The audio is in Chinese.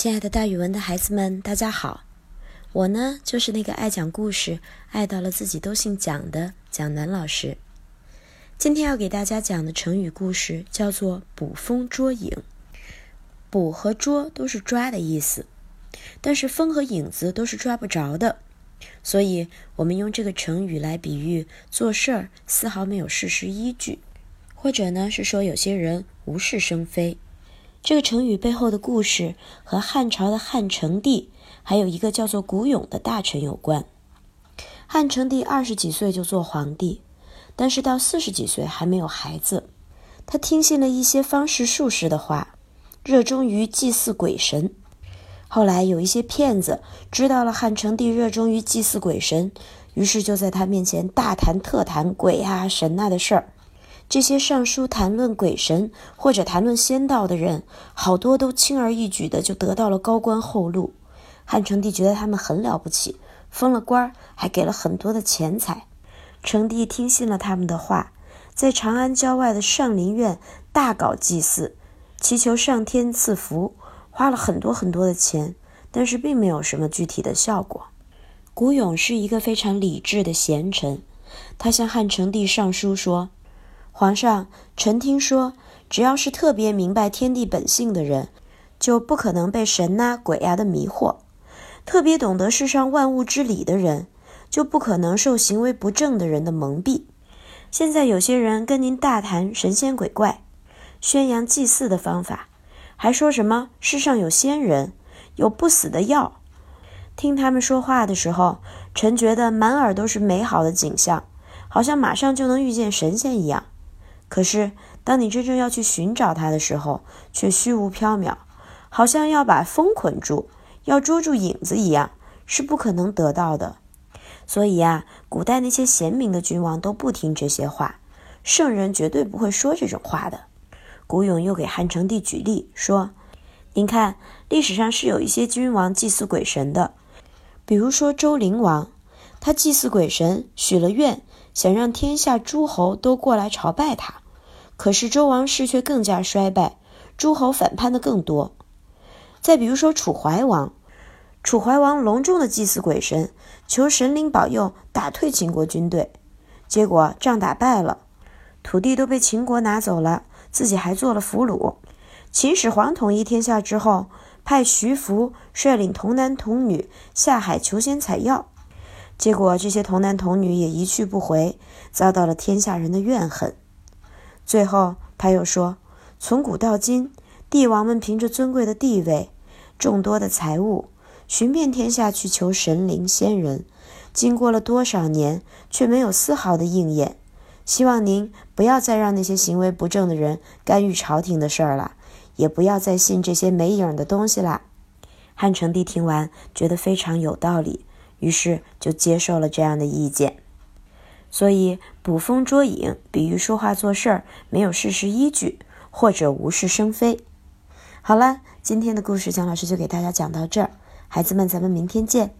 亲爱的，大语文的孩子们，大家好！我呢，就是那个爱讲故事、爱到了自己都姓蒋的蒋楠老师。今天要给大家讲的成语故事叫做“捕风捉影”。捕和捉都是抓的意思，但是风和影子都是抓不着的，所以我们用这个成语来比喻做事儿丝毫没有事实依据，或者呢是说有些人无事生非。这个成语背后的故事和汉朝的汉成帝，还有一个叫做古勇的大臣有关。汉成帝二十几岁就做皇帝，但是到四十几岁还没有孩子。他听信了一些方士术士的话，热衷于祭祀鬼神。后来有一些骗子知道了汉成帝热衷于祭祀鬼神，于是就在他面前大谈特谈鬼啊神啊的事儿。这些上书谈论鬼神或者谈论仙道的人，好多都轻而易举的就得到了高官厚禄。汉成帝觉得他们很了不起，封了官儿，还给了很多的钱财。成帝听信了他们的话，在长安郊外的上林苑大搞祭祀，祈求上天赐福，花了很多很多的钱，但是并没有什么具体的效果。古勇是一个非常理智的贤臣，他向汉成帝上书说。皇上，臣听说，只要是特别明白天地本性的人，就不可能被神呐鬼呀的迷惑；特别懂得世上万物之理的人，就不可能受行为不正的人的蒙蔽。现在有些人跟您大谈神仙鬼怪，宣扬祭祀的方法，还说什么世上有仙人，有不死的药。听他们说话的时候，臣觉得满耳都是美好的景象，好像马上就能遇见神仙一样。可是，当你真正要去寻找它的时候，却虚无缥缈，好像要把风捆住，要捉住影子一样，是不可能得到的。所以呀，古代那些贤明的君王都不听这些话，圣人绝对不会说这种话的。古勇又给汉成帝举例说：“您看，历史上是有一些君王祭祀鬼神的，比如说周灵王，他祭祀鬼神，许了愿。”想让天下诸侯都过来朝拜他，可是周王室却更加衰败，诸侯反叛的更多。再比如说楚怀王，楚怀王隆重的祭祀鬼神，求神灵保佑打退秦国军队，结果仗打败了，土地都被秦国拿走了，自己还做了俘虏。秦始皇统一天下之后，派徐福率领童男童女下海求仙采药。结果，这些童男童女也一去不回，遭到了天下人的怨恨。最后，他又说：“从古到今，帝王们凭着尊贵的地位、众多的财物，寻遍天下去求神灵仙人，经过了多少年，却没有丝毫的应验。希望您不要再让那些行为不正的人干预朝廷的事儿了，也不要再信这些没影的东西啦。”汉成帝听完，觉得非常有道理。于是就接受了这样的意见，所以捕风捉影比喻说话做事儿没有事实依据，或者无事生非。好了，今天的故事蒋老师就给大家讲到这儿，孩子们，咱们明天见。